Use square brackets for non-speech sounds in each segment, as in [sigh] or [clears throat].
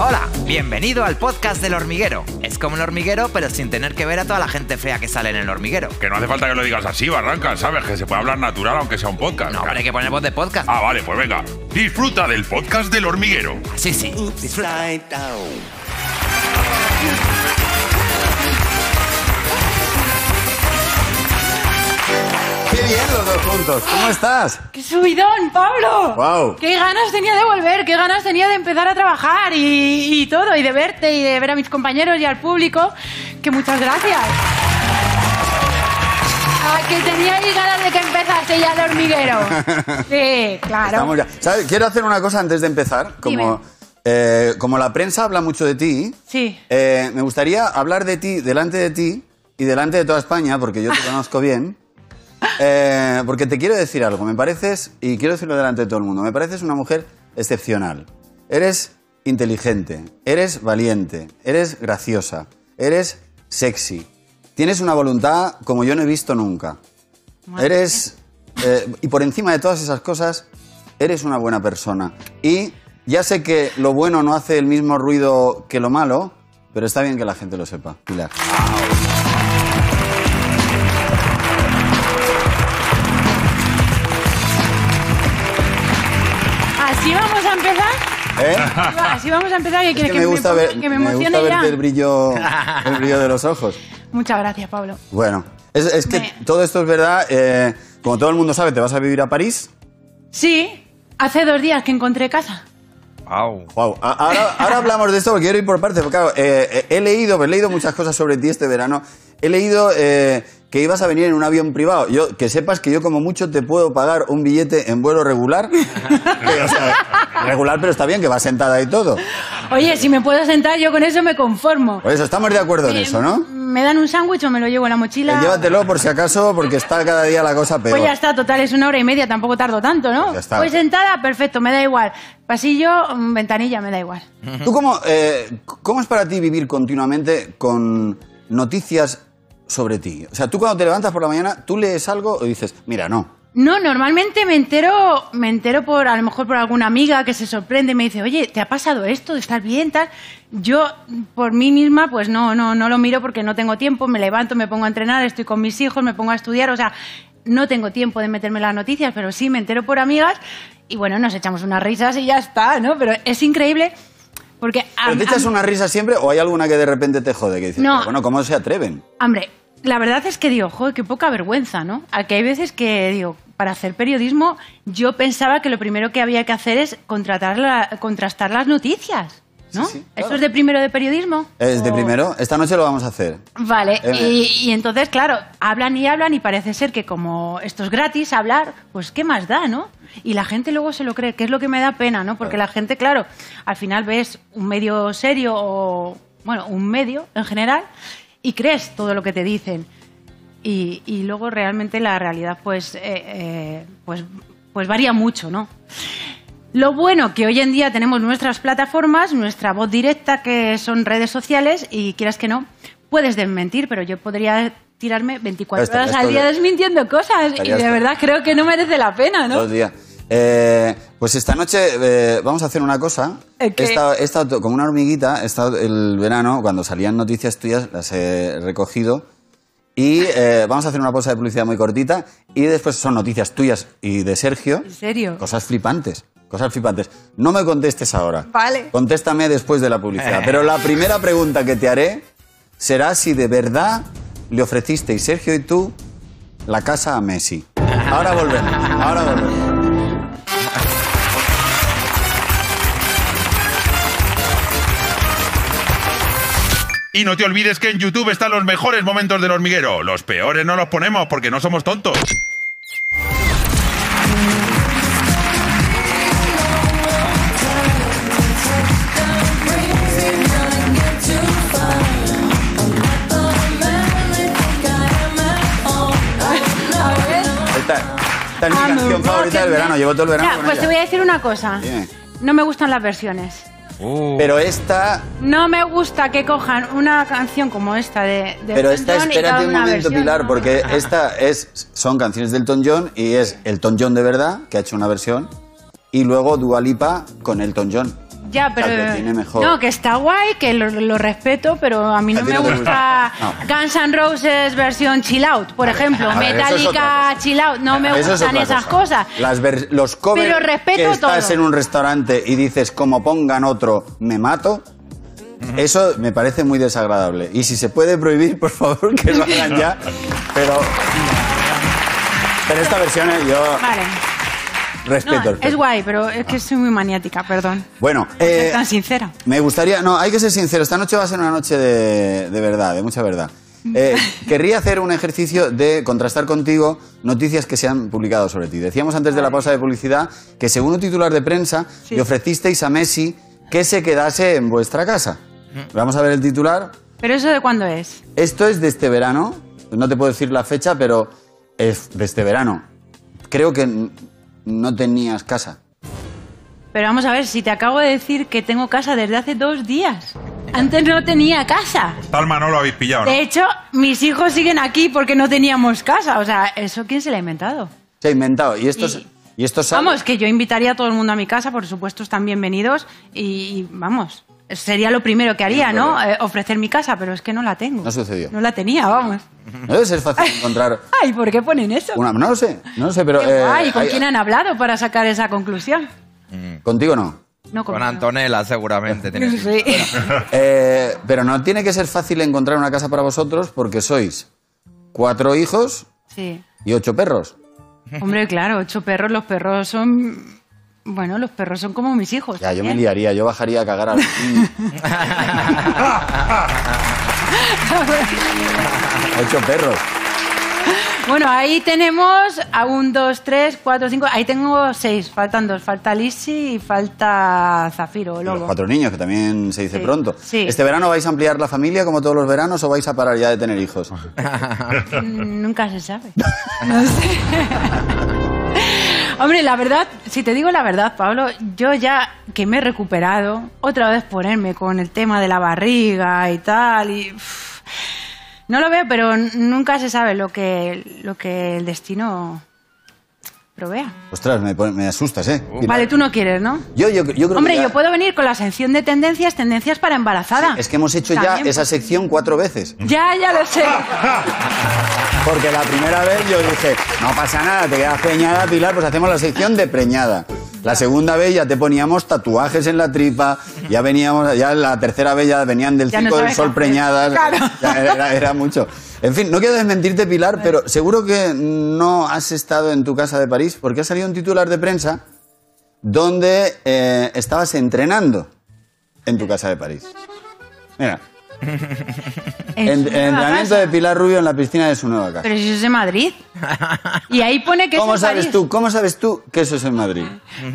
Hola, bienvenido al podcast del hormiguero. Es como el hormiguero, pero sin tener que ver a toda la gente fea que sale en el hormiguero. Que no hace falta que lo digas así, Barranca, ¿sabes? Que se puede hablar natural aunque sea un podcast. No, pero hay que poner voz de podcast. Ah, vale, pues venga. Disfruta del podcast del hormiguero. Sí, sí. Disfruta. Bien los dos juntos. ¿Cómo estás? ¡Qué subidón, Pablo! Guau. ¡Qué ganas tenía de volver! ¡Qué ganas tenía de empezar a trabajar y, y todo! Y de verte y de ver a mis compañeros y al público. Que muchas gracias. Ah, que tenía ganas de que empezase ya el hormiguero. [laughs] Sí, claro. Ya. ¿Sabes? Quiero hacer una cosa antes de empezar. Como, eh, como la prensa habla mucho de ti, Sí. eh, me gustaría hablar de ti delante de ti y delante de toda España, porque yo te [laughs] conozco bien. Eh, porque te quiero decir algo. Me pareces, y quiero decirlo delante de todo el mundo, me pareces una mujer excepcional. Eres inteligente, eres valiente, eres graciosa, eres sexy. Tienes una voluntad como yo no he visto nunca. Eres, eh, y por encima de todas esas cosas, eres una buena persona. Y ya sé que lo bueno no hace el mismo ruido que lo malo, pero está bien que la gente lo sepa. Pilar. ¿Eh? Así vamos a empezar. ¿Qué Es quieres que me gusta, me, ver, que me me gusta ya? verte el brillo, el brillo de los ojos. Muchas gracias, Pablo. Bueno, es, es que Me- todo esto es verdad. eh, como todo el mundo sabe, te vas a vivir a París. Sí, hace dos días que encontré casa. Wow. Wow. Ahora, ahora hablamos de esto porque quiero ir por partes. Porque, claro, eh, eh, he leído, he leído muchas cosas sobre ti este verano. He leído eh, que ibas a venir en un avión privado. Yo, que sepas que yo como mucho te puedo pagar un billete en vuelo regular. [laughs] Que, o sea, regular, pero está bien, que vas sentada y todo. Oye, si me puedo sentar, yo con eso me conformo. Por eso estamos de acuerdo en eso, ¿no? ¿Me dan un sándwich o me lo llevo en la mochila? Eh, llévatelo por si acaso, porque está cada día la cosa peor. Pues ya está, total, es una hora y media, tampoco tardo tanto, ¿no? Pues ya está. Pues sentada, perfecto, me da igual. Pasillo, mm, ventanilla, me da igual. ¿Tú cómo, eh, cómo es para ti vivir continuamente con noticias sobre ti? O sea, tú cuando te levantas por la mañana, tú lees algo y dices, mira, no. No, normalmente me entero, me entero por, a lo mejor por alguna amiga que se sorprende y me dice, oye, ¿te ha pasado esto? ¿Estás bien? Tal. Yo, por mí misma, pues no, no, no lo miro porque no tengo tiempo, me levanto, me pongo a entrenar, estoy con mis hijos, me pongo a estudiar, o sea, no tengo tiempo de meterme en las noticias, pero sí me entero por amigas y bueno, nos echamos unas risas y ya está, ¿no? Pero es increíble porque... ¿Pero te echas una risa siempre o hay alguna que de repente te jode? Que dices, No. "Pero bueno, ¿cómo se atreven? Hombre, la verdad es que digo, joder, qué poca vergüenza, ¿no? A que hay veces que digo, para hacer periodismo, yo pensaba que lo primero que había que hacer es contratar la- contrastar las noticias, ¿no? Sí, sí, claro. ¿Eso es de primero de periodismo? Es de O- primero. Esta noche lo vamos a hacer. Vale, Eh, y, y entonces, claro, hablan y hablan y parece ser que como esto es gratis, hablar, pues qué más da, ¿no? Y la gente luego se lo cree, que es lo que me da pena, ¿no? Porque la gente, claro, al final ves un medio serio o, bueno, un medio en general y crees todo lo que te dicen. Y, y luego realmente la realidad, pues, eh, eh, pues, pues varía mucho, ¿no? Lo bueno que hoy en día tenemos nuestras plataformas, nuestra voz directa, que son redes sociales, y quieras que no, puedes desmentir, pero yo podría tirarme 24 Esto- horas esto al día de- desmintiendo cosas, y de esto. verdad creo que no merece la pena, ¿no? Dos días. Eh, pues esta noche eh, vamos a hacer una cosa. ¿El qué? He estado, he estado to- como una hormiguita, he estado el verano, cuando salían noticias tuyas, las he recogido. Y eh, vamos a hacer una pausa de publicidad muy cortita. Y después son noticias tuyas y de Sergio. ¿En serio? Cosas flipantes. Cosas flipantes. No me contestes ahora. Vale. Contéstame después de la publicidad. [laughs] Pero la primera pregunta que te haré será si de verdad le ofrecisteis, Sergio y tú, la casa a Messi. Ahora volvemos. Ahora volvemos. Y no te olvides que en YouTube están los mejores momentos del hormiguero. Los peores no los ponemos porque no somos tontos. Esta, es mi I'm a canción favorita del verano. Llevo todo el verano Ya, con pues te voy a decir una cosa. Dime. No me gustan las versiones. Pero esta... No me gusta que cojan una canción como esta de, de Pero esta, espérate un momento, versión, Pilar, ¿no? porque esta es, son canciones del Elton John y es Elton John de verdad, que ha hecho una versión, y luego Dua Lipa con Elton John. Ya, pero. Calcetines mejor. No, que está guay, que lo, lo respeto, pero a mí no me no gusta gusta. Guns N' Roses versión chill out, por ejemplo. a ver, es Metallica cosa. chill out. No me Eso es gustan otra esas cosa. cosas. Las ver- los covers Pero respeto que estás todo. en un restaurante y dices, como pongan otro, me mato. Eso me parece muy desagradable. Y si se puede prohibir, por favor, que lo hagan [laughs] ya. Pero. Pero esta versión eh, yo Vale. Respeto No, es guay, pero es que soy muy maniática, perdón. Bueno, ser eh, tan sincera. me gustaría. No, hay que ser sincero. Esta noche va a ser una noche de, de verdad, de mucha verdad. Eh, [laughs] querría hacer un ejercicio de contrastar contigo noticias que se han publicado sobre ti. Decíamos antes de la pausa de publicidad que según un titular de prensa Sí. le ofrecisteis a Messi que se quedase en vuestra casa. Vamos a ver el titular. ¿Pero eso de cuándo es? Esto es de este verano. No te puedo decir la fecha, pero es de este verano. Creo que no tenías casa. Pero vamos a ver, si te acabo de decir que tengo casa desde hace dos días. Antes no tenía casa. Talma no lo habéis pillado, ¿no? De hecho, mis hijos siguen aquí porque no teníamos casa. O sea, ¿eso quién se lo ha inventado? Se ha inventado. Y estos, Y- y Vamos, que yo invitaría a todo el mundo a mi casa, por supuesto están bienvenidos y, y, vamos, sería lo primero que haría, ¿no? Eh, ofrecer mi casa, pero es que no la tengo. No sucedió. No la tenía, vamos. No debe ser fácil encontrar [laughs] Ay, ¿por qué ponen eso? una. No lo sé, no lo sé, pero. Qué eh, guay, ¿con hay- quién han hablado para sacar esa conclusión? Contigo no. No Con. Antonella, seguramente. tiene que- Sí. [laughs] Eh, pero no tiene que ser fácil encontrar una casa para vosotros porque sois cuatro hijos sí. y ocho perros. Hombre, claro, ocho perros, los perros son... Bueno, los perros son como mis hijos. Ya, yo me liaría, yo bajaría a cagar al. ocho [laughs] perros. Bueno, ahí tenemos a un, dos, tres, cuatro, cinco. Ahí tengo seis. Faltan dos. Falta Lisi y falta Zafiro, los cuatro niños, que también se dice Sí, pronto. sí. ¿Este verano vais a ampliar la familia como todos los veranos o vais a parar ya de tener hijos? [laughs] Nunca se sabe. [laughs] No sé. Hombre, la verdad, si te digo la verdad, Pablo, yo ya que me he recuperado, otra vez ponerme con el tema de la barriga y tal, y no lo veo, pero nunca se sabe lo que, lo que el destino provea. Ostras, me, asustas, ¿eh? Pilar. Vale, tú no quieres, ¿no? Yo, yo, yo creo Hombre, que ya- yo puedo venir con la sección de tendencias, tendencias para embarazada. Es que hemos hecho ya esa sección cuatro veces. Ya, ya lo sé. [laughs] Porque la primera vez yo dije, no pasa nada, te quedas preñada, Pilar, pues hacemos la sección de preñada. La segunda vez ya te poníamos tatuajes en la tripa, ya veníamos, ya la tercera vez ya venían del Ya no circo del sol preñadas. Claro. [laughs] Ya era, era mucho. En fin, no quiero desmentirte, Pilar, pero seguro que no has estado en tu casa de París porque ha salido un titular de prensa donde eh, estabas entrenando en tu casa de París. Mira, En en- entrenamiento de Pilar Rubio en la piscina de su nueva casa. Pero si eso es de Madrid. Y ahí pone que es ¿Cómo en sabes París. tú? ¿Cómo sabes tú que eso es en Madrid?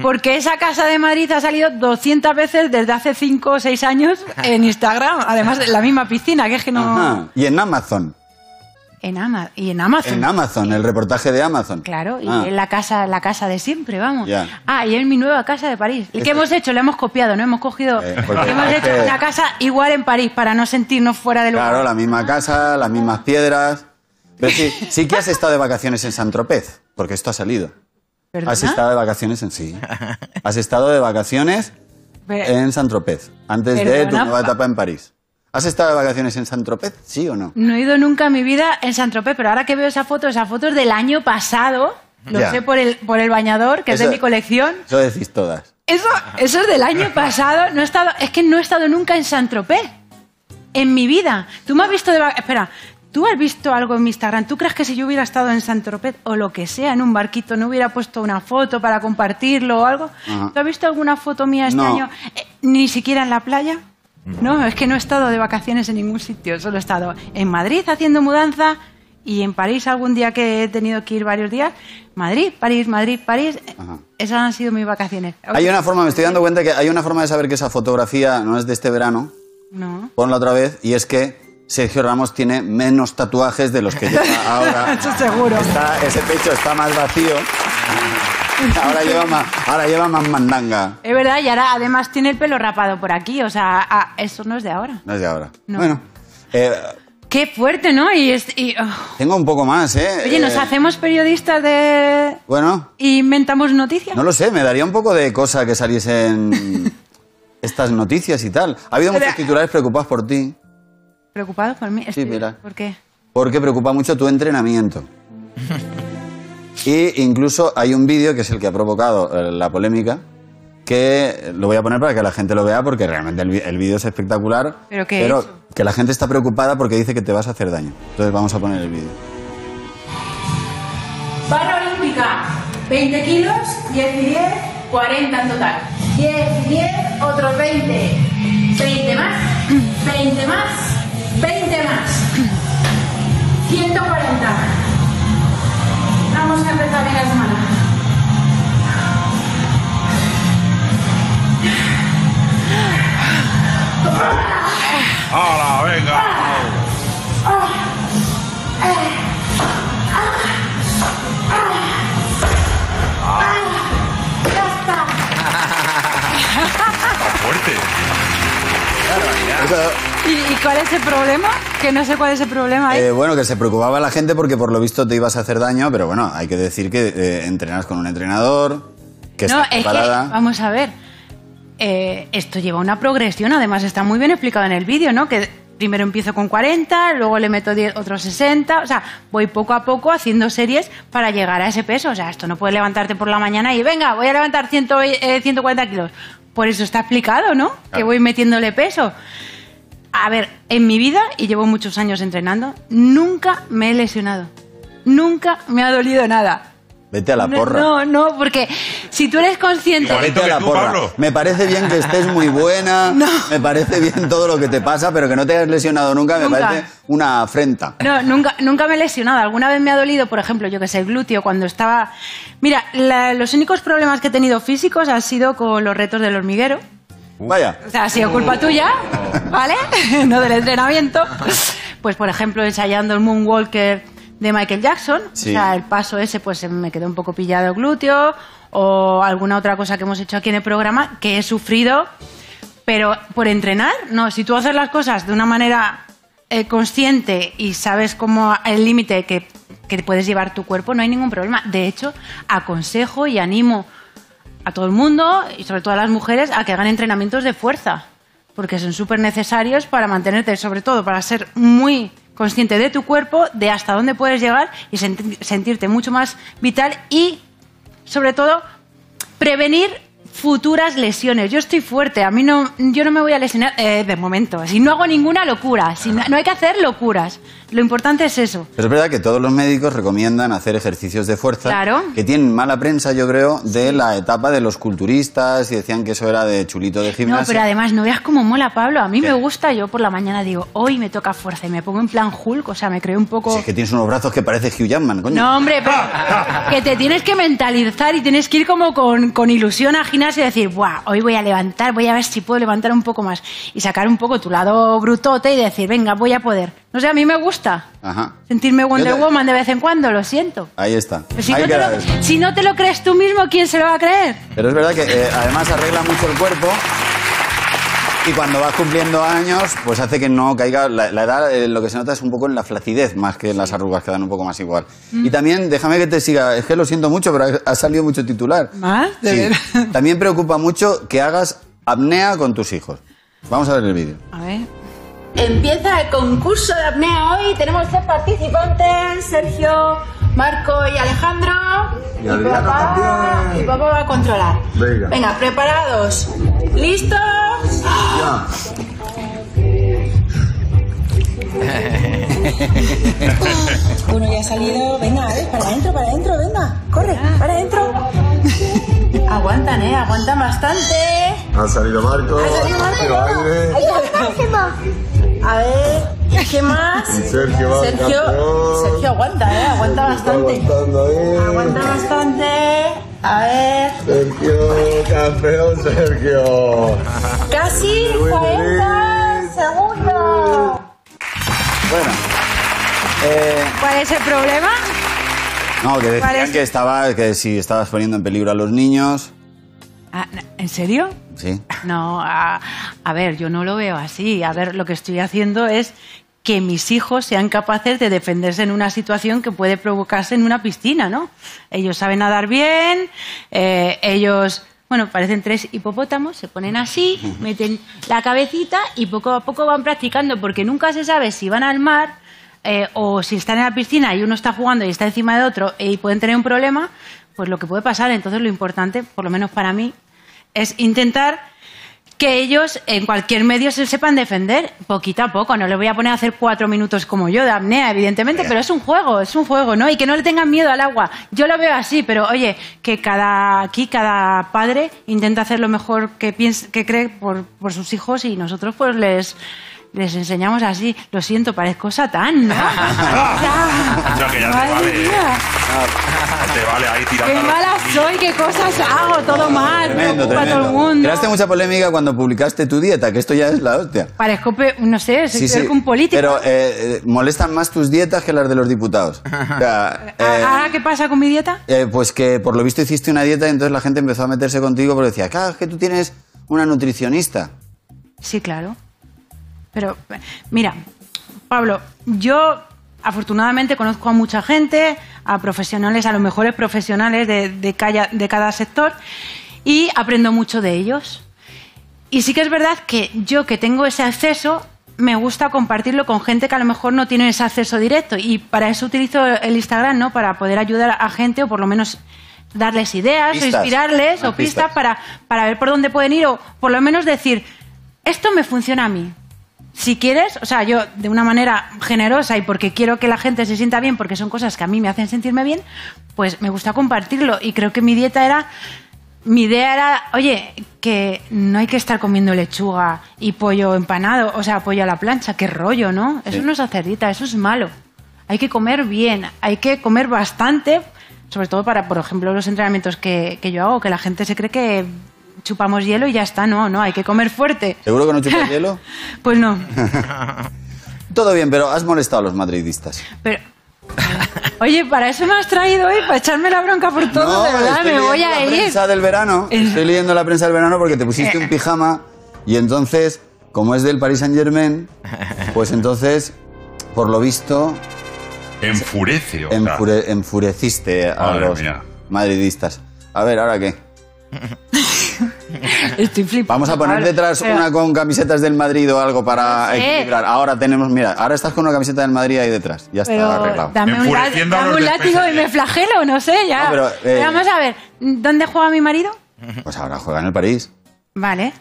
Porque esa casa de Madrid ha salido 200 veces desde hace 5 o 6 años en Instagram. Además, la misma piscina, que es que no... Ajá. Y en Amazon. En Ama y en Amazon. En Amazon, el reportaje de Amazon. Claro, y Ah. en la casa, la casa de siempre, vamos. Ya. Ah, y en mi nueva casa de París. ¿Y Este- qué hemos hecho? Le hemos copiado, ¿no? Hemos cogido... Eh, hemos hecho que- una casa igual en París para no sentirnos fuera de lugar. Claro, la misma casa, las mismas piedras. Pero sí, sí que has estado de vacaciones en San Tropez, porque esto ha salido. ¿Perdona? Has estado de vacaciones en sí. Has estado de vacaciones en San Tropez, antes de tu nueva pa- etapa en París. ¿Has estado de vacaciones en San Tropez? ¿Sí o no? No he ido nunca en mi vida en San Tropez, pero ahora que veo esa foto, esa foto es del año pasado. Lo Ya. sé por el, por el bañador, que es de mi colección. Eso decís todas. Eso, eso es del año pasado. No he estado, es que no he estado nunca en San Tropez. En mi vida. Tú me has visto de Espera, ¿tú has visto algo en mi Instagram? ¿Tú crees que si yo hubiera estado en San Tropez o lo que sea, en un barquito, no hubiera puesto una foto para compartirlo o algo? Ajá. ¿Tú has visto alguna foto mía este No. año? Eh, ni siquiera en la playa. No, es que no he estado de vacaciones en ningún sitio. Solo he estado en Madrid haciendo mudanza y en París algún día que he tenido que ir varios días. Madrid, París, Madrid, París. Ajá. Esas han sido mis vacaciones. Hay una forma, me estoy dando cuenta que hay una forma de saber que esa fotografía no es de este verano. No. Ponla otra vez, y es que Sergio Ramos tiene menos tatuajes de los que lleva [laughs] ahora. Eso seguro. Está- ese pecho está más vacío. [laughs] Ahora lleva más, ahora lleva más mandanga. Es verdad, y ahora además tiene el pelo rapado por aquí, o sea, ah, eso no es de ahora. No es de ahora. No. Bueno, eh, Qué fuerte, ¿no? Y, es- y, oh. tengo un poco más, ¿eh? Oye, ¿nos Eh, hacemos periodistas de... Bueno, e inventamos noticias? no lo sé, me daría un poco de cosa que saliesen [laughs] estas noticias y tal. Ha habido muchos titulares preocupados por ti, ¿Preocupado por mí? Estoy- mira. ¿Por qué? porque preocupa mucho tu entrenamiento. [laughs] Y incluso hay un vídeo que es el que ha provocado eh, la polémica, que lo voy a poner para que la gente lo vea porque realmente el, vídeo es espectacular. ¿Pero qué he hecho? que la gente está preocupada porque dice que te vas a hacer daño. Entonces vamos a poner el vídeo. Barra olímpica, 20 kilos, 10 y 10, 40 en total. 10 y 10, otros 20. 20 más, 20 más, 20 más. 140. Vamos a empezar bien la semana. ¡Hala, venga! Está fuerte. ¿Y, y cuál es el problema? Que no sé cuál es el problema ahí. eh, bueno, que se preocupaba la gente porque por lo visto te ibas a hacer daño, pero bueno, hay que decir que eh, entrenas con un entrenador, que no, está es que, vamos a ver, eh, esto lleva una progresión, además está muy bien explicado en el vídeo, ¿no? Que primero empiezo con 40, luego le meto 10, otros 60, o sea, voy poco a poco haciendo series para llegar a ese peso, o sea, esto no puedes levantarte por la mañana y venga, voy a levantar 100, eh, 140 kilos. Por eso está explicado, ¿no? Que voy metiéndole peso. A ver, en mi vida, y llevo muchos años entrenando, nunca me he lesionado. Nunca me ha dolido nada. Vete a la No, porra. No, no, porque si tú eres consciente... Vete a la tú, porra. Pablo. Me parece bien que estés muy buena, [laughs] No. me parece bien todo lo que te pasa, pero que no te hayas lesionado nunca, me Nunca. parece una afrenta. No, nunca, nunca me he lesionado. Alguna vez me ha dolido, por ejemplo, yo que sé, el glúteo cuando estaba... Mira, la- los únicos problemas que he tenido físicos han sido con los retos del hormiguero. Vaya. O sea, ha sido culpa tuya, ¿vale? [laughs] no del entrenamiento. [laughs] Pues, por ejemplo, ensayando el Moonwalker de Michael Jackson. Sí. O sea, el paso ese, pues se me quedó un poco pillado el glúteo. O alguna otra cosa que hemos hecho aquí en el programa que he sufrido. Pero por entrenar, no. Si tú haces las cosas de una manera eh, consciente y sabes cómo el límite que, que puedes llevar tu cuerpo, no hay ningún problema. De hecho, aconsejo y animo a todo el mundo y sobre todo a las mujeres a que hagan entrenamientos de fuerza, porque son súper necesarios para mantenerte, sobre todo para ser muy consciente de tu cuerpo, de hasta dónde puedes llegar y senti- sentirte mucho más vital y, sobre todo, prevenir futuras lesiones. Yo estoy fuerte, a mí no, yo no me voy a lesionar eh, de momento. Si no hago ninguna locura, si no, no hay que hacer locuras. Lo importante es eso. Pero es verdad que todos los médicos recomiendan hacer ejercicios de fuerza, Claro. que tienen mala prensa, yo creo, de la etapa de los culturistas y decían que eso era de chulito de No, gimnasio. pero además no veas cómo mola Pablo. A mí ¿Qué? me gusta, yo por la mañana digo, hoy me toca fuerza y me pongo en plan Hulk, o sea, me creo un poco... Si es que tienes unos brazos que parece Hugh Jackman, coño. No, hombre, pero [laughs] que te tienes que mentalizar y tienes que ir como con, con ilusión al gimnasio y decir, Buah, hoy voy a levantar, voy a ver si puedo levantar un poco más. Y sacar un poco tu lado brutote y decir, venga, voy a poder. No sé, a mí me gusta Ajá. sentirme Wonder te- Woman de vez en cuando, lo siento. Ahí está. Pero si, Ahí no te lo, si no te lo crees tú mismo, ¿quién se lo va a creer? Pero es verdad que eh, además arregla mucho el cuerpo y cuando vas cumpliendo años, pues hace que no caiga. La, la edad eh, lo que se nota es un poco en la flacidez más que en las arrugas que dan un poco más igual. Mm. Y también, déjame que te siga, es que lo siento mucho, pero ha, ha salido mucho titular. ¿Más? ¿De Sí. verdad? [laughs] También preocupa mucho que hagas apnea con tus hijos. Vamos a ver el vídeo. A ver. Empieza el concurso de apnea hoy. Tenemos tres participantes: Sergio, Marco y Alejandro. Y Adriano papá, y papá va a controlar. Venga. preparados. ¿Listos? Ya. [laughs] Uno ya ha salido. Venga, a ver, para adentro, para adentro, venga. Corre, para adentro. Aguantan, ¿eh? Aguantan bastante. Ha salido Marco. Ha salido Marco. Aire. A ver, ¿qué más? Y Sergio va Sergio. Sergio aguanta, ¿eh? Aguanta bastante. Aguanta bastante. A ver, Sergio, campeón Sergio. casi 40 segundos. Bueno. Eh, ¿Cuál es el problema? no, que ¿Cuál decían es? que, estaba, que si estabas poniendo en peligro a los niños. Ah, ¿En serio? Sí. No, a, a ver, yo no lo veo así. A ver, lo que estoy haciendo es que mis hijos sean capaces de defenderse en una situación que puede provocarse en una piscina, ¿no? Ellos saben nadar bien, eh, ellos... bueno, parecen tres hipopótamos, se ponen así, [laughs] meten la cabecita y poco a poco van practicando, porque nunca se sabe si van al mar eh, o si están en la piscina y uno está jugando y está encima de otro y pueden tener un problema, pues lo que puede pasar. Entonces lo importante, por lo menos para mí, es intentar que ellos en cualquier medio se sepan defender poquito a poco. No les voy a poner a hacer cuatro minutos como yo de apnea, evidentemente, pero es un juego, es un juego, ¿no? Y que no le tengan miedo al agua. Yo lo veo así, pero oye, que cada aquí cada padre intenta hacer lo mejor que piense, que cree por, por sus hijos y nosotros pues les les enseñamos así. Lo siento, parezco satán, ¿no? [laughs] No, que ya te vale. mía. Te vale ahí tirando. Qué mala soy, qué cosas hago, todo mal, Tremendo, a todo el tremendo. mundo. Creaste mucha polémica cuando publicaste tu dieta, que esto ya es la hostia. Parezco, no sé, soy peor que un político. Pero eh, eh, molestan más tus dietas que las de los diputados. [laughs] O sea, eh, ¿Ahora qué pasa con mi dieta? eh, pues que por lo visto hiciste una dieta y entonces la gente empezó a meterse contigo porque decía, claro, es que tú tienes una nutricionista. Sí, claro. Pero, mira, Pablo, yo afortunadamente conozco a mucha gente, a profesionales, a los mejores profesionales de, de cada, de cada sector y aprendo mucho de ellos. Y sí que es verdad que yo que tengo ese acceso, me gusta compartirlo con gente que a lo mejor no tiene ese acceso directo. Y para eso utilizo el Instagram, ¿no? Para poder ayudar a gente o por lo menos darles ideas Pistas. o inspirarles Ah, o pistas, pistas. para, para ver por dónde pueden ir o por lo menos decir, esto me funciona a mí. Si quieres, o sea, yo de una manera generosa y porque quiero que la gente se sienta bien, porque son cosas que a mí me hacen sentirme bien, pues me gusta compartirlo. Y creo que mi dieta era mi idea era, oye, que no hay que estar comiendo lechuga y pollo empanado, o sea, pollo a la plancha, qué rollo, ¿no? Eso Sí. no es hacer dieta, eso es malo. Hay que comer bien, hay que comer bastante, sobre todo para, por ejemplo, los entrenamientos que, que yo hago, que la gente se cree que chupamos hielo y ya está, no, no, hay que comer fuerte. ¿Seguro que no chupas [laughs] hielo? Pues no, [laughs] Todo bien, pero has molestado a los madridistas. pero... Oye, para eso me has traído hoy, para echarme la bronca por todo, de verdad, me voy leyendo a la ir. prensa del verano. Es- Estoy leyendo la prensa del verano porque te pusiste un pijama y entonces, como es del Paris Saint Germain, pues entonces, por lo visto, Enfurece, o sea. enfure- enfureciste a Madre los mía. madridistas. A ver, ¿ahora qué? [laughs] Estoy flipando. Vamos a poner detrás Pero- una con camisetas del Madrid o algo para No sé. equilibrar. Ahora tenemos, mira, ahora estás con una camiseta del Madrid ahí detrás. Ya está arreglado. dame un, dame un látigo y me flagelo, no sé, ya. No, pero, eh, Pero vamos a ver, ¿dónde juega mi marido? Pues ahora juega en el París. Vale,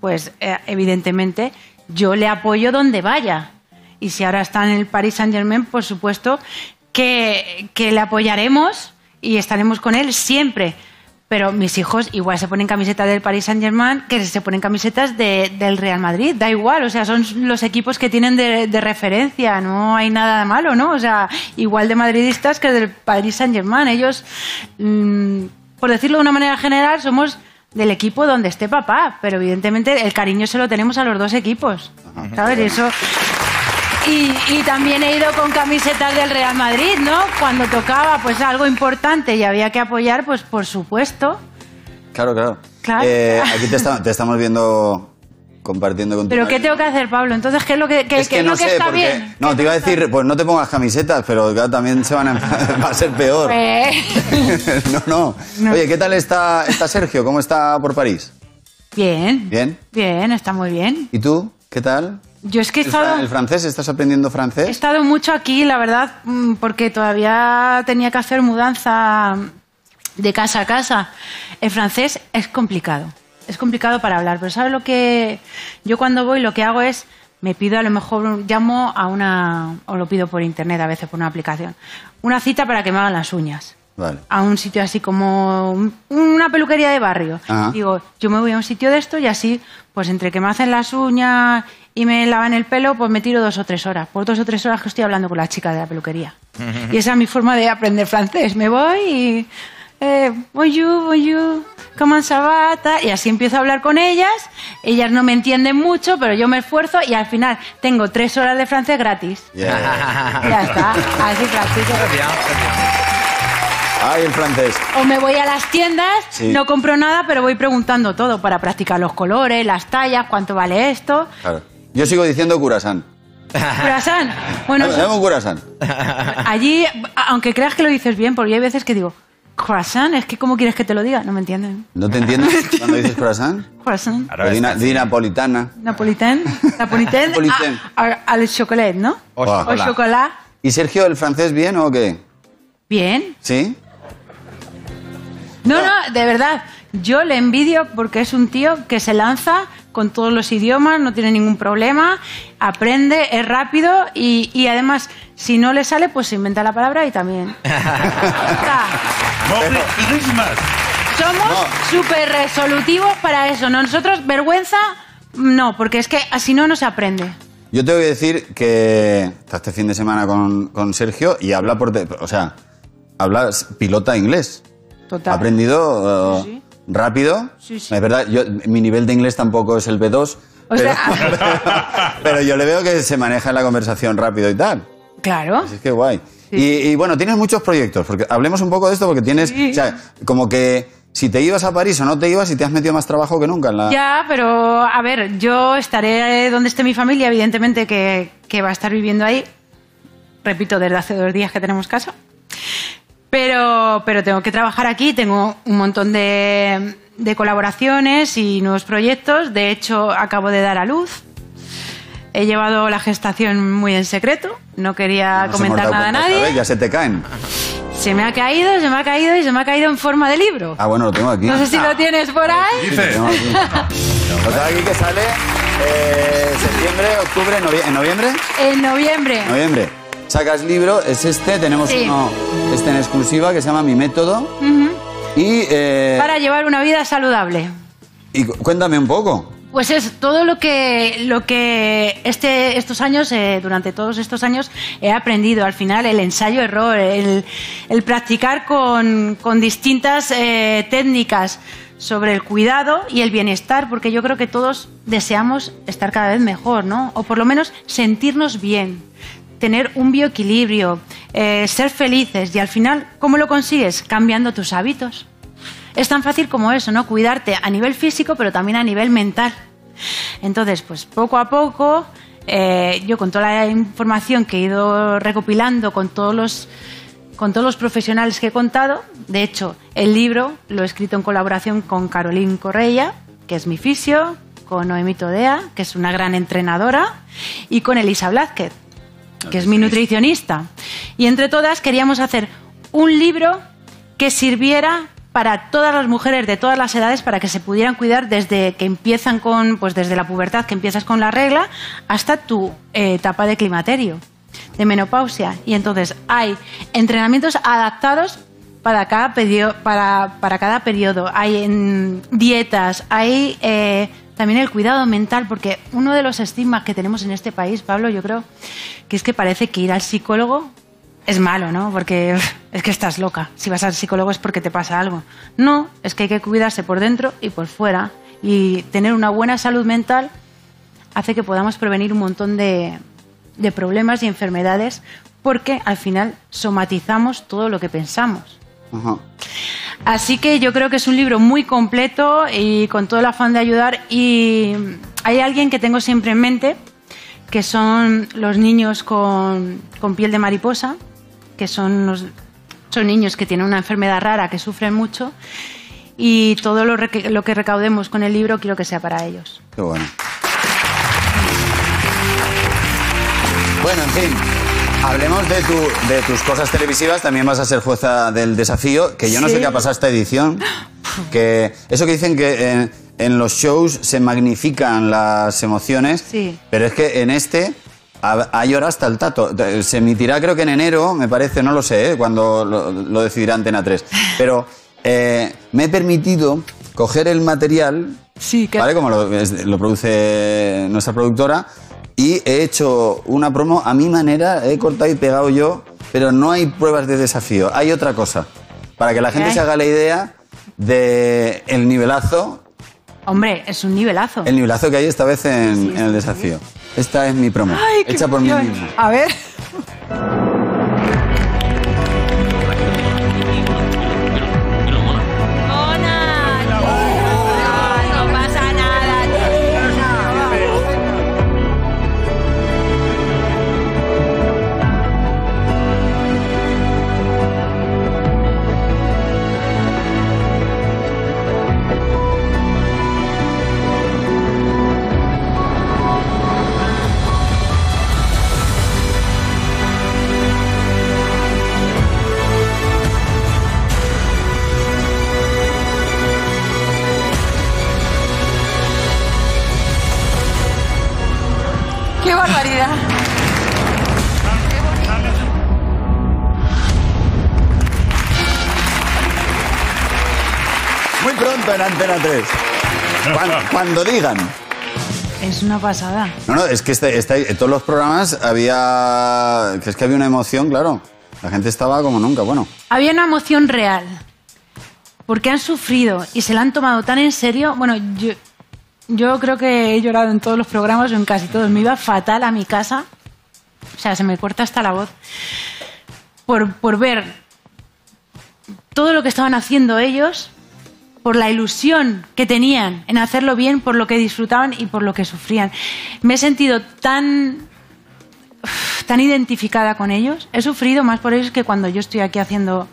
pues eh, evidentemente yo le apoyo donde vaya. Y si ahora está en el Paris Saint Germain, por supuesto que, que le apoyaremos y estaremos con él siempre. Pero mis hijos igual se ponen camisetas del Paris Saint Germain que se ponen camisetas de- del Real Madrid, da igual, o sea, son los equipos que tienen de, de referencia, no hay nada malo, ¿no? O sea, igual de madridistas que del Paris Saint Germain. Ellos, mm, por decirlo de una manera general, somos del equipo donde esté papá, pero evidentemente el cariño se lo tenemos a los dos equipos, ¿sabes? Y eso... Y, y también he ido con camisetas del Real Madrid, ¿no? Cuando tocaba pues algo importante y había que apoyar, pues por supuesto. Claro, claro. Claro. Eh, aquí te, está- te estamos viendo compartiendo con tu Pero ¿qué tengo que hacer, Pablo? Entonces, ¿qué es lo que, es que no lo que sé, está porque... bien? No, te iba a decir, pues no te pongas camisetas, pero claro, también se van a, [laughs] va a ser peor. [laughs] No, no, No. Oye, ¿qué tal está, está Sergio? ¿Cómo está por París? bien. ¿Bien? Bien, está muy bien. ¿Y tú? ¿Qué tal? Yo es que he ¿El, fra- estado, el francés? ¿Estás aprendiendo he francés? estado mucho aquí, la verdad, mm, porque todavía tenía que hacer mudanza de casa a casa. El francés es complicado. Es complicado para hablar, pero ¿sabes lo que...? Yo cuando voy lo que hago es, me pido a lo mejor, llamo a una... o lo pido por internet a veces por una aplicación, una cita para que me hagan las uñas. Vale. a un sitio así como un- una peluquería de barrio. Ajá. Digo, yo me voy a un sitio de esto y así, pues entre que me hacen las uñas y me lavan el pelo, pues me tiro dos o tres horas. Por dos o tres horas que estoy hablando con la chica de la peluquería. [laughs] y esa es mi forma de aprender francés. Me voy y... Eh, bonjour, bonjour, comment ça va? Ta- Y así empiezo a hablar con ellas. Ellas no me entienden mucho, pero yo me esfuerzo y al final tengo tres horas de francés gratis. Yeah. Ya está, así practico. Ay, el francés. O me voy a las tiendas, Sí. no compro nada, pero voy preguntando todo para practicar los colores, las tallas, cuánto vale esto. Claro. Yo sigo diciendo curasán. Curasán. Bueno, Dame, dame un curasán. [laughs] allí, aunque creas que lo dices bien, porque hay veces que digo, Croissant, es que ¿cómo quieres que te lo diga? No me entienden. ¿No te entiendes cuando dices croissant? Croissant. Di, na- di napolitana. Napolitain. Napolitain. Napolitain. [laughs] a- a- al chocolate, ¿no? O. O chocolate. ¿Y Sergio, el francés bien o qué? Bien. ¿Sí? No, no, de verdad. Yo le envidio porque es un tío que se lanza con todos los idiomas, no tiene ningún problema, aprende, es rápido y, y además, si no le sale, pues se inventa la palabra y también. [laughs] Somos súper resolutivos para eso. ¿no? Nosotros, vergüenza, no, porque es que así no, no se aprende. Yo tengo que decir que está este fin de semana con, con Sergio y habla por... te- O sea, habla, pilota inglés. Total. Aprendido eh, Sí, sí. rápido. Sí, sí. Es verdad, yo, mi nivel de inglés tampoco es el B2. O pero, sea- [laughs] pero yo le veo que se maneja en la conversación rápido y tal. Claro. Así es que guay. Y, y bueno, tienes muchos proyectos, porque hablemos un poco de esto, porque tienes, o sea, como que si te ibas a París o no te ibas y te has metido más trabajo que nunca en la... Ya, pero a ver, yo estaré donde esté mi familia, evidentemente que, que va a estar viviendo ahí. Repito, desde hace dos días que tenemos casa. Pero, pero tengo que trabajar aquí, tengo un montón de, de colaboraciones y nuevos proyectos. De hecho, acabo de dar a luz. He llevado la gestación muy en secreto, no quería No comentar nada a nadie. vez, ya se te caen. Se me ha caído, se me ha caído y se me ha caído en forma de libro. Ah, bueno, lo tengo aquí. No sé si lo tienes por ahí. Lo Dice. tengo aquí. Lo tengo aquí que sale eh, septiembre, octubre, novie- ¿en noviembre? En noviembre. Noviembre. Sacas libro, es este, tenemos Sí. uno, este en exclusiva que se llama Mi Método. Ujú. Y, eh, Para llevar una vida saludable. y cu- cuéntame un poco. Pues es todo lo que, lo que este, estos años, eh, durante todos estos años, he aprendido. Al final, el ensayo-error, el, el practicar con, con distintas eh, técnicas sobre el cuidado y el bienestar, porque yo creo que todos deseamos estar cada vez mejor, ¿no? O por lo menos sentirnos bien, tener un bioequilibrio, eh, ser felices. Y al final, ¿cómo lo consigues? Cambiando tus hábitos. Es tan fácil como eso, ¿no? Cuidarte a nivel físico, pero también a nivel mental. Entonces, pues poco a poco, eh, yo con toda la información que he ido recopilando con todos los con todos los profesionales que he contado, de hecho, el libro lo he escrito en colaboración con Caroline Correia, que es mi fisio, con Noemí Todea, que es una gran entrenadora, y con Elisa Blázquez, que es mi nutricionista. Y entre todas queríamos hacer un libro que sirviera para todas las mujeres de todas las edades para que se pudieran cuidar desde que empiezan con, pues desde la pubertad, que empiezas con la regla, hasta tu eh, etapa de climaterio, de menopausia. Y entonces hay entrenamientos adaptados para cada, pedio- para, para cada periodo. Hay en, dietas, hay eh, también el cuidado mental, porque uno de los estigmas que tenemos en este país, Pablo, yo creo, que es que parece que ir al psicólogo es malo, ¿no? Porque es que estás loca. Si vas al psicólogo es porque te pasa algo. No, es que hay que cuidarse por dentro y por fuera. Y tener una buena salud mental hace que podamos prevenir un montón de, de problemas y enfermedades porque al final somatizamos todo lo que pensamos. Ajá. Así que yo creo que es un libro muy completo y con todo el afán de ayudar. Y hay alguien que tengo siempre en mente, que son los niños con, con piel de mariposa, que son, los- son niños que tienen una enfermedad rara, que sufren mucho. Y todo lo, lo que recaudemos con el libro quiero que sea para ellos. Qué bueno. Bueno, en fin. Hablemos de, tu- de tus cosas televisivas. También vas a ser jueza del desafío. Que yo no sé qué ha pasado esta edición. Que eso que dicen que en, en los shows se magnifican las emociones. Sí. Pero es que en este ha, ha llorado hasta el tato. Se emitirá creo que en enero, me parece, no lo sé, ¿eh? cuando lo, lo decidirá Antena 3. Pero eh, me he permitido coger el material Sí, que- ¿vale? Como lo produce nuestra productora. Y he hecho una promo a mi manera, he cortado y pegado yo, pero no hay pruebas de desafío. Hay otra cosa. Para que la gente se haga la idea de el nivelazo, Hombre, es un nivelazo. el nivelazo que hay esta vez en, Sí, sí, en el desafío. Esta es mi promo, Ay, hecha por mí mismo. A ver. Pronto en Antena 3. Cuando, [laughs] cuando digan. Es una pasada. No, no, es que este- este- en todos los programas había. que es que había una emoción, claro. La gente estaba como nunca. Bueno, Había una emoción real. Porque han sufrido y se la han tomado tan en serio. Bueno, yo, yo creo que he llorado en todos los programas o en casi todos. Me iba fatal a mi casa. O sea, se me corta hasta la voz. Por, por ver todo lo que estaban haciendo ellos, por la ilusión que tenían en hacerlo bien, por lo que disfrutaban y por lo que sufrían. Me he sentido tan tan identificada con ellos. He sufrido más por ellos que cuando yo estoy aquí haciendo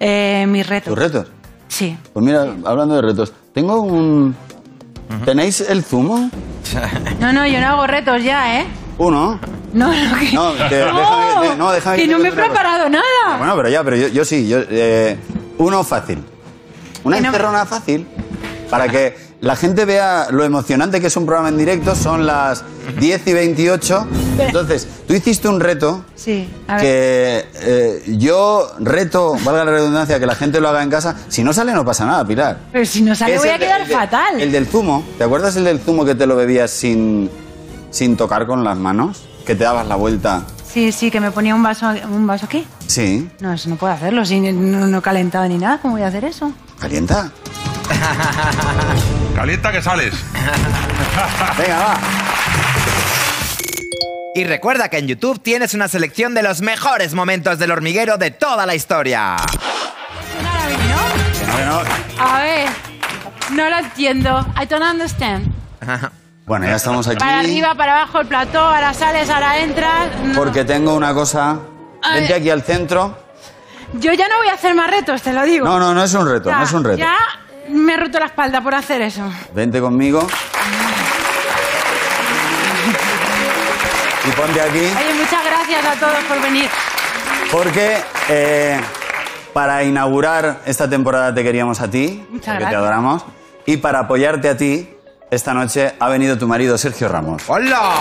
eh, mis retos. tus retos. Sí. Pues mira, hablando de retos, tengo un. ¿Tenéis el zumo? [laughs] No, no, yo no hago retos ya, ¿eh? Uno. No, no, que No, que- déjame que- no, déjame que que no me he cosa. preparado nada. Bueno, pero ya, pero yo, yo sí. Yo, eh, uno fácil. Una no encerrona fácil. Para que la gente vea lo emocionante que es un programa en directo. Son las 10 y 28. Entonces, tú hiciste un reto Sí, a ver. que eh, yo reto, valga la redundancia, que la gente lo haga en casa. Si no sale, no pasa nada, Pilar. Pero si no sale voy a de- quedar el de- fatal. El del zumo. ¿Te acuerdas el del zumo que te lo bebías sin, sin tocar con las manos? Que te dabas la vuelta. Sí, sí, que me ponía un vaso, un vaso aquí. Sí. No, eso no puedo hacerlo, si no, no he calentado ni nada. ¿Cómo voy a hacer eso? ¿Calienta? [laughs] Calienta que sales. Venga, va. Y recuerda que en YouTube tienes una selección de los mejores momentos del hormiguero de toda la historia. Bueno, A ver, no lo entiendo. I don't understand. [laughs] bueno, ya estamos aquí. Para arriba, para abajo, el plató, ahora sales, ahora entras. No. Porque tengo una cosa. Vente aquí al centro. Yo ya no voy a hacer más retos, te lo digo. No, no, no es un reto, Ya, no es un reto. Ya me he roto la espalda por hacer eso. Vente conmigo. Y ponte aquí. Oye, muchas gracias a todos por venir. Porque eh, para inaugurar esta temporada te queríamos a ti, Muchas porque te gracias. adoramos. Y para apoyarte a ti, esta noche ha venido tu marido Sergio Ramos. ¡Hola!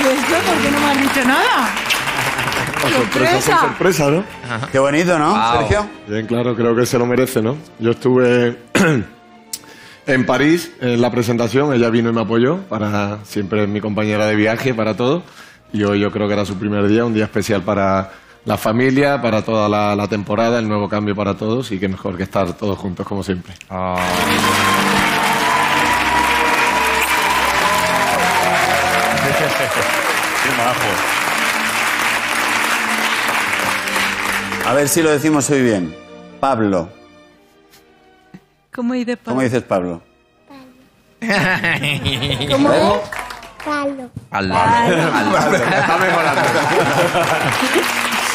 ¿Y esto por qué no me has dicho nada? Sorpresa, con sorpresa, ¿no? Qué bonito, ¿no, Wow. Sergio? Bien, claro, creo que se lo merece, ¿no? Yo estuve [clears throat] en París en la presentación, ella vino y me apoyó, para siempre es mi compañera de viaje, para todo. Y hoy yo creo que era su primer día, un día especial para la familia, para toda la, la temporada, el nuevo cambio para todos y qué mejor que estar todos juntos como siempre. Qué A ver si lo decimos hoy bien. Pablo. ¿Cómo dices, ¿Cómo dices Pablo? [laughs] ¿Cómo? Al lado. Está mejorando.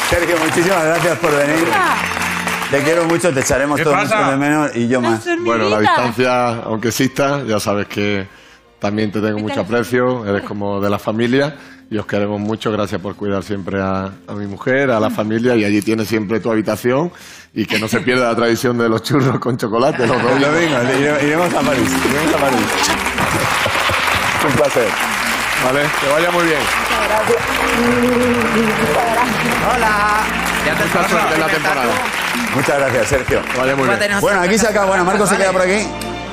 Sergio, muchísimas gracias por venir. Te quiero mucho, te echaremos ¿Qué todos pasa? mucho de menos y yo más. Bueno, la distancia, aunque exista, ya sabes que también te tengo mucho aprecio, eres como de la familia y os queremos mucho. Gracias por cuidar siempre a, a mi mujer, a la familia y allí tienes siempre tu habitación y que no se pierda la tradición de los churros con chocolate. Los Lo domingos. mismo, ire- iremos a París. Iremos a París. Un placer. Vale, que vaya muy bien. ¡Hola! Ya te Mucha suerte en la temporada. Muchas gracias, Sergio. Vaya muy bien. Bueno, aquí se acaba. Bueno, Marco se queda por aquí.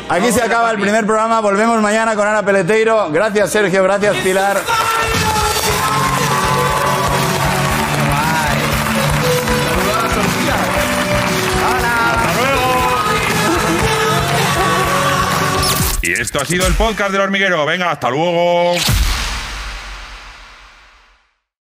Aquí se acaba el primer programa. Volvemos mañana con Ana Peleteiro. Gracias, Sergio. Gracias, Pilar. Y esto ha sido el podcast del hormiguero. Venga, hasta luego.